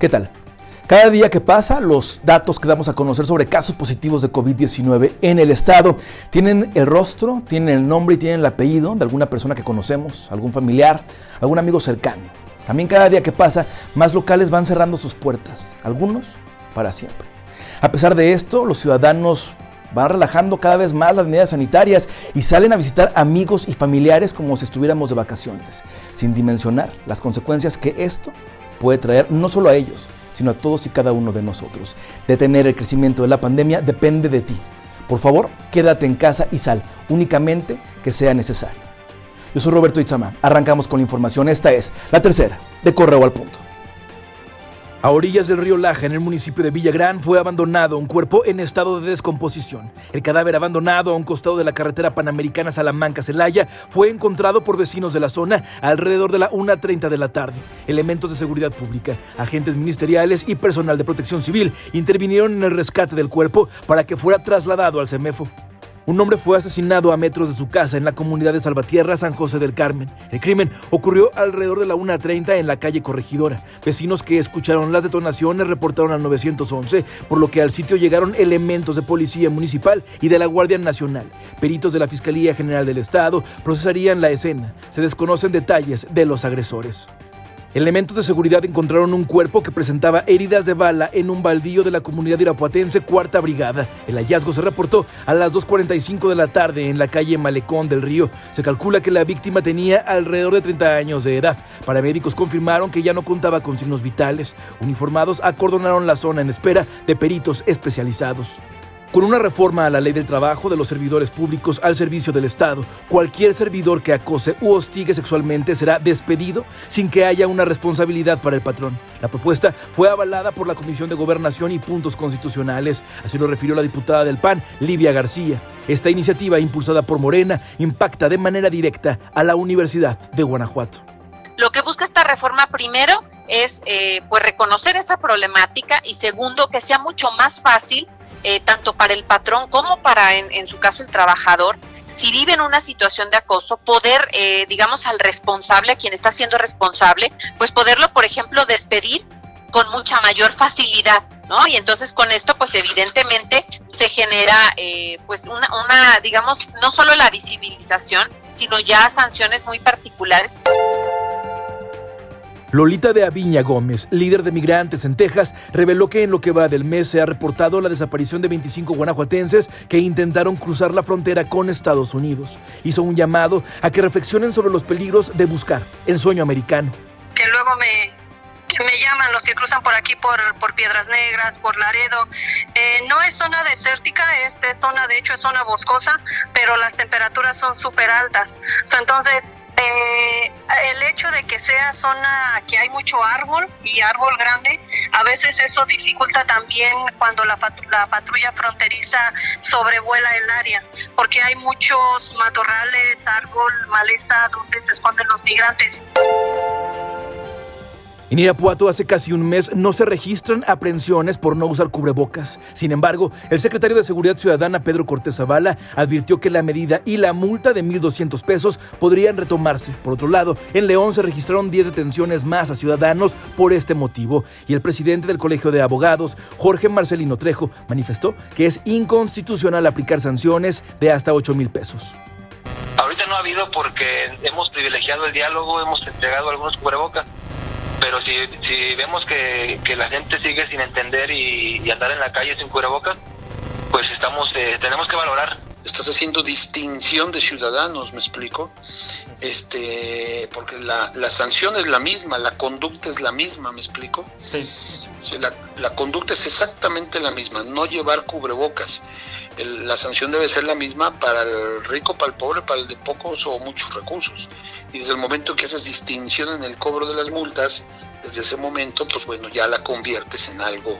¿Qué tal? Cada día que pasa, los datos que damos a conocer sobre casos positivos de COVID-19 en el estado tienen el rostro, tienen el nombre y tienen el apellido de alguna persona que conocemos, algún familiar, algún amigo cercano. También cada día que pasa, más locales van cerrando sus puertas, algunos para siempre. A pesar de esto, los ciudadanos van relajando cada vez más las medidas sanitarias y salen a visitar amigos y familiares como si estuviéramos de vacaciones, sin dimensionar las consecuencias que esto puede traer no solo a ellos, sino a todos y cada uno de nosotros. Detener el crecimiento de la pandemia depende de ti. Por favor, quédate en casa y sal únicamente que sea necesario. Yo soy Roberto Itzama. Arrancamos con la información. Esta es la tercera de Correo al Punto. A orillas del río Laja, en el municipio de Villagrán, fue abandonado un cuerpo en estado de descomposición. El cadáver abandonado a un costado de la carretera panamericana Salamanca-Celaya fue encontrado por vecinos de la zona alrededor de la 1.30 de la tarde. Elementos de seguridad pública, agentes ministeriales y personal de protección civil intervinieron en el rescate del cuerpo para que fuera trasladado al CEMEFO. Un hombre fue asesinado a metros de su casa en la comunidad de Salvatierra, San José del Carmen. El crimen ocurrió alrededor de la 1.30 en la calle Corregidora. Vecinos que escucharon las detonaciones reportaron al 911, por lo que al sitio llegaron elementos de policía municipal y de la Guardia Nacional. Peritos de la Fiscalía General del Estado procesarían la escena. Se desconocen detalles de los agresores. Elementos de seguridad encontraron un cuerpo que presentaba heridas de bala en un baldío de la comunidad irapuatense Cuarta Brigada. El hallazgo se reportó a las 2.45 de la tarde en la calle Malecón del Río. Se calcula que la víctima tenía alrededor de 30 años de edad. Paramédicos confirmaron que ya no contaba con signos vitales. Uniformados acordonaron la zona en espera de peritos especializados. Con una reforma a la ley del trabajo de los servidores públicos al servicio del Estado, cualquier servidor que acose u hostigue sexualmente será despedido sin que haya una responsabilidad para el patrón. La propuesta fue avalada por la Comisión de Gobernación y Puntos Constitucionales, así lo refirió la diputada del PAN, Livia García. Esta iniciativa, impulsada por Morena, impacta de manera directa a la Universidad de Guanajuato. Lo que busca esta reforma primero es eh, pues reconocer esa problemática y segundo que sea mucho más fácil eh, tanto para el patrón como para, en, su caso, el trabajador, si vive en una situación de acoso, poder, eh, digamos, al responsable, a quien está siendo responsable, pues poderlo, por ejemplo, despedir con mucha mayor facilidad, ¿no? Y entonces con esto, pues evidentemente se genera, eh, pues una, una, digamos, no solo la visibilización, sino ya sanciones muy particulares. Lolita de Aviña Gómez, líder de migrantes en Texas, reveló que en lo que va del mes se ha reportado la desaparición de 25 guanajuatenses que intentaron cruzar la frontera con Estados Unidos. Hizo un llamado a que reflexionen sobre los peligros de buscar el sueño americano. Que luego me, me llaman los que cruzan por aquí, por, por Piedras Negras, por Laredo. Eh, no es zona desértica, es, zona, de hecho es zona boscosa, pero las temperaturas son súper altas. entonces, eh, el hecho de que sea zona que hay mucho árbol y árbol grande, a veces eso dificulta también cuando la, la patrulla fronteriza sobrevuela el área, porque hay muchos matorrales, árbol, maleza donde se esconden los migrantes. En Irapuato hace casi un mes no se registran aprehensiones por no usar cubrebocas. Sin embargo, el secretario de Seguridad Ciudadana, Pedro Cortés Zavala, advirtió que la medida y la multa de 1.200 pesos podrían retomarse. Por otro lado, en León se registraron 10 detenciones más a ciudadanos por este motivo. Y el presidente del Colegio de Abogados, Jorge Marcelino Trejo, manifestó que es inconstitucional aplicar sanciones de hasta 8 mil pesos. Ahorita no ha habido porque hemos privilegiado el diálogo, hemos entregado algunos cubrebocas pero si, si vemos que, la gente sigue sin entender y, andar en la calle sin cubrebocas, pues estamos eh, tenemos que valorar. Estás haciendo distinción de ciudadanos, me explico, este, porque la, la sanción es la misma, la conducta es la misma, me explico. Sí. La, la conducta es exactamente la misma, no llevar cubrebocas. la sanción debe ser la misma para el rico, para el pobre, para el de pocos o muchos recursos y desde el momento que haces distinción en el cobro de las multas, desde ese momento, pues bueno, ya la conviertes en algo,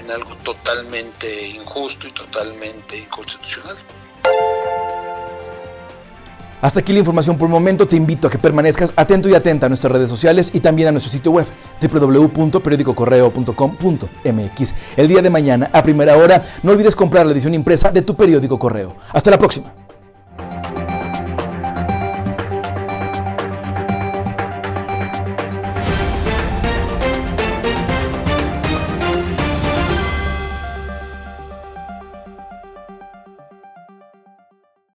en algo totalmente injusto y totalmente inconstitucional. Hasta aquí la información por el momento. Te invito a que permanezcas atento y atenta a nuestras redes sociales y también a nuestro sitio web www.periodicocorreo.com.mx. El día de mañana, a primera hora, no olvides comprar la edición impresa de tu periódico correo. Hasta la próxima.